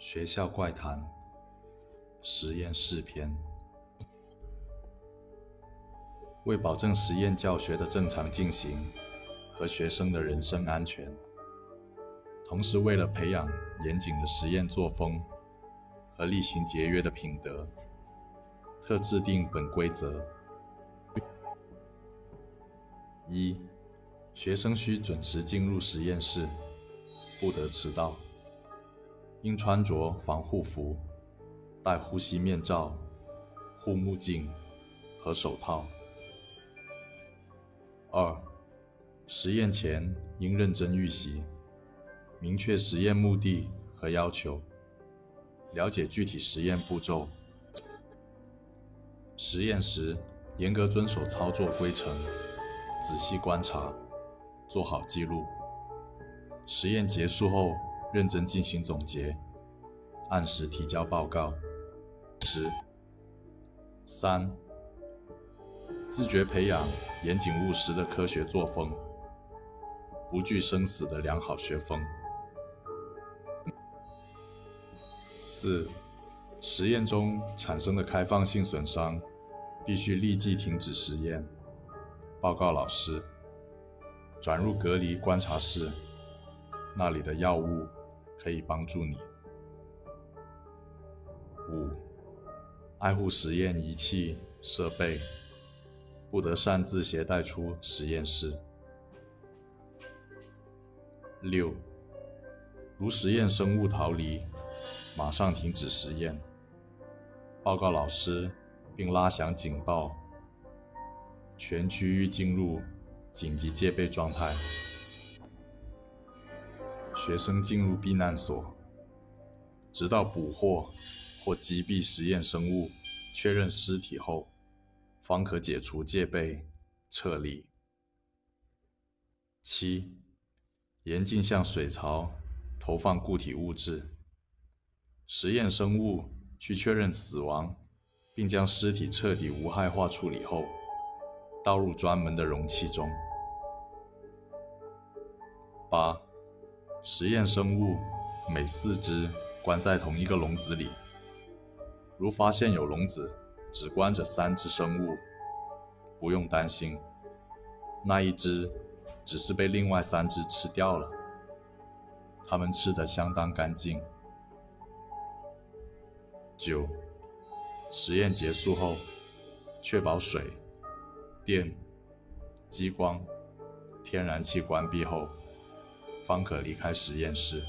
学校怪谈实验室篇。为保证实验教学的正常进行和学生的人身安全，同时为了培养严谨的实验作风和厉行节约的品德，特制定本规则：一、学生需准时进入实验室，不得迟到。应穿着防护服，戴呼吸面罩、护目镜和手套。二、实验前应认真预习，明确实验目的和要求，了解具体实验步骤。实验时严格遵守操作规程，仔细观察，做好记录。实验结束后。认真进行总结，按时提交报告。十三，自觉培养严谨务实的科学作风，不惧生死的良好学风。四，实验中产生的开放性损伤，必须立即停止实验，报告老师，转入隔离观察室，那里的药物。可以帮助你。五、爱护实验仪器设备，不得擅自携带出实验室。六、如实验生物逃离，马上停止实验，报告老师，并拉响警报，全区域进入紧急戒备状态。学生进入避难所，直到捕获或击毙实验生物，确认尸体后，方可解除戒备，撤离。七，严禁向水槽投放固体物质。实验生物需确认死亡，并将尸体彻底无害化处理后，倒入专门的容器中。八。实验生物每四只关在同一个笼子里。如发现有笼子只关着三只生物，不用担心，那一只只是被另外三只吃掉了。它们吃得相当干净。九，实验结束后，确保水、电、激光、天然气关闭后。方可离开实验室。